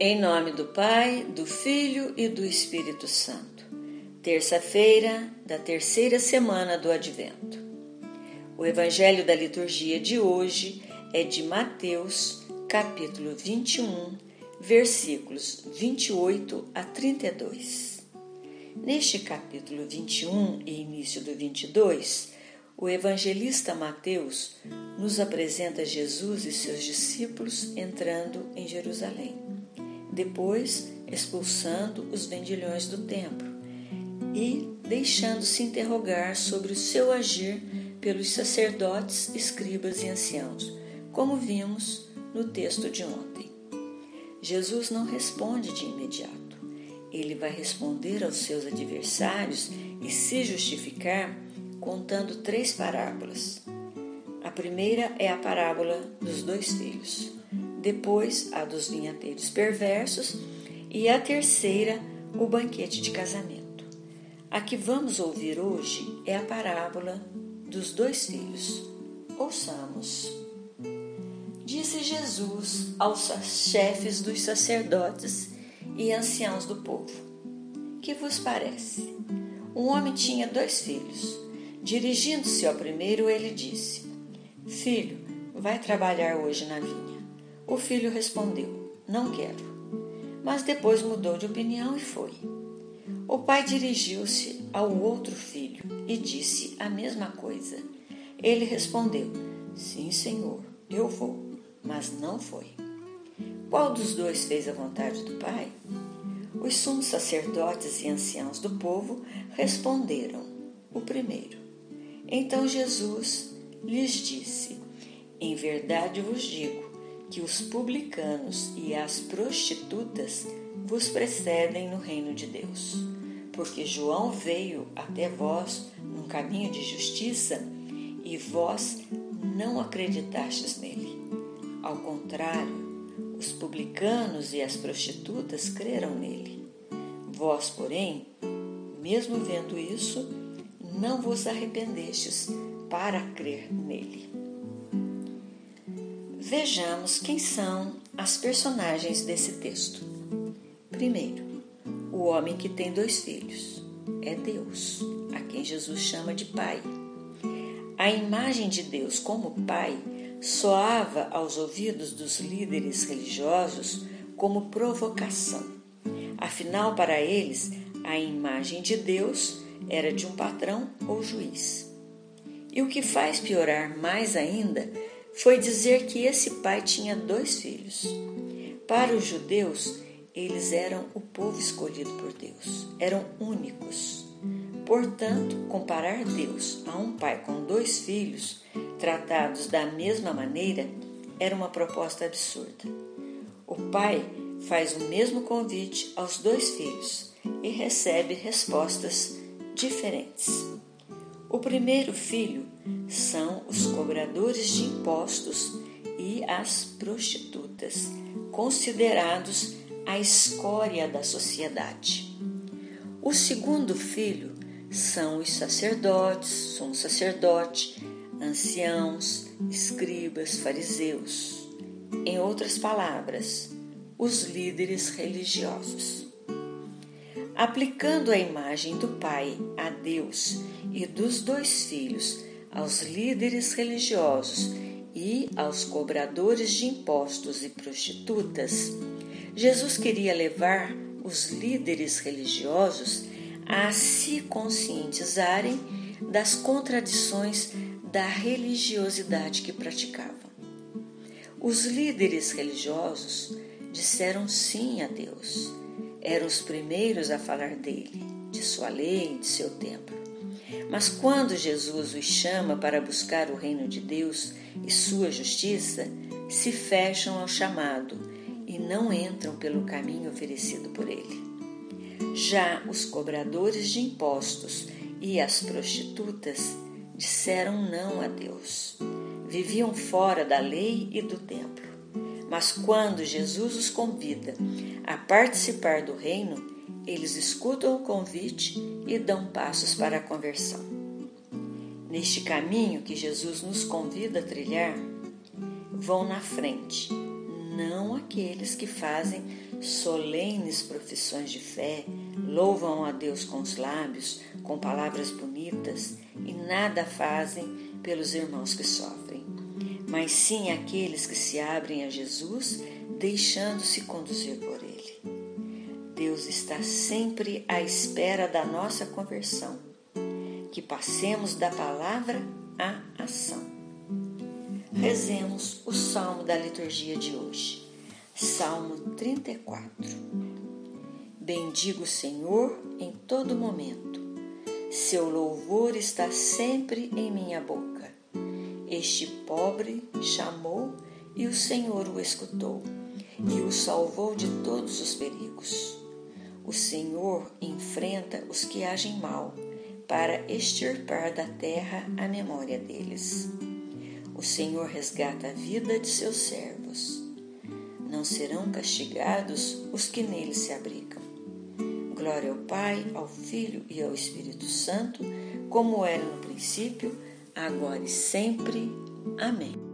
Em nome do Pai, do Filho e do Espírito Santo. Terça-feira da terceira semana do Advento. O Evangelho da liturgia de hoje é de Mateus, capítulo 21, versículos 28 a 32. Neste capítulo 21 e início do 22, o evangelista Mateus nos apresenta Jesus e seus discípulos entrando em Jerusalém depois expulsando os vendilhões do templo e deixando-se interrogar sobre o seu agir pelos sacerdotes, escribas e anciãos, como vimos no texto de ontem. Jesus não responde de imediato. Ele vai responder aos seus adversários e se justificar contando três parábolas. A primeira é a parábola dos dois filhos depois a dos vinhateiros perversos e a terceira, o banquete de casamento. A que vamos ouvir hoje é a parábola dos dois filhos. Ouçamos. Disse Jesus aos chefes dos sacerdotes e anciãos do povo: Que vos parece? Um homem tinha dois filhos. Dirigindo-se ao primeiro, ele disse: Filho, vai trabalhar hoje na vinha. O filho respondeu: Não quero. Mas depois mudou de opinião e foi. O pai dirigiu-se ao outro filho e disse a mesma coisa. Ele respondeu: Sim, senhor, eu vou. Mas não foi. Qual dos dois fez a vontade do pai? Os sumos sacerdotes e anciãos do povo responderam: O primeiro. Então Jesus lhes disse: Em verdade vos digo que os publicanos e as prostitutas vos precedem no reino de Deus. Porque João veio até vós num caminho de justiça e vós não acreditastes nele. Ao contrário, os publicanos e as prostitutas creram nele. Vós, porém, mesmo vendo isso, não vos arrependestes para crer nele. Vejamos quem são as personagens desse texto. Primeiro, o homem que tem dois filhos é Deus, a quem Jesus chama de Pai. A imagem de Deus como Pai soava aos ouvidos dos líderes religiosos como provocação. Afinal, para eles, a imagem de Deus era de um patrão ou juiz. E o que faz piorar mais ainda foi dizer que esse pai tinha dois filhos. Para os judeus, eles eram o povo escolhido por Deus, eram únicos. Portanto, comparar Deus a um pai com dois filhos, tratados da mesma maneira, era uma proposta absurda. O pai faz o mesmo convite aos dois filhos e recebe respostas diferentes. O primeiro filho são os cobradores de impostos e as prostitutas, considerados a escória da sociedade. O segundo filho são os sacerdotes, sumo sacerdote, anciãos, escribas, fariseus. Em outras palavras, os líderes religiosos. Aplicando a imagem do Pai a Deus e dos dois filhos aos líderes religiosos e aos cobradores de impostos e prostitutas, Jesus queria levar os líderes religiosos a se conscientizarem das contradições da religiosidade que praticavam. Os líderes religiosos disseram sim a Deus. Eram os primeiros a falar dele, de sua lei, de seu templo. Mas quando Jesus os chama para buscar o reino de Deus e sua justiça, se fecham ao chamado e não entram pelo caminho oferecido por ele. Já os cobradores de impostos e as prostitutas disseram não a Deus. Viviam fora da lei e do templo. Mas quando Jesus os convida a participar do reino, eles escutam o convite e dão passos para a conversão. Neste caminho que Jesus nos convida a trilhar, vão na frente, não aqueles que fazem solenes profissões de fé, louvam a Deus com os lábios, com palavras bonitas e nada fazem pelos irmãos que sofrem, mas sim aqueles que se abrem a Jesus, deixando-se conduzir por está sempre à espera da nossa conversão, que passemos da palavra à ação. Rezemos o salmo da liturgia de hoje, Salmo 34. Bendigo o Senhor em todo momento, seu louvor está sempre em minha boca. Este pobre chamou e o Senhor o escutou e o salvou de todos os perigos. O Senhor enfrenta os que agem mal para extirpar da terra a memória deles. O Senhor resgata a vida de seus servos. Não serão castigados os que nele se abrigam. Glória ao Pai, ao Filho e ao Espírito Santo, como era no princípio, agora e sempre. Amém.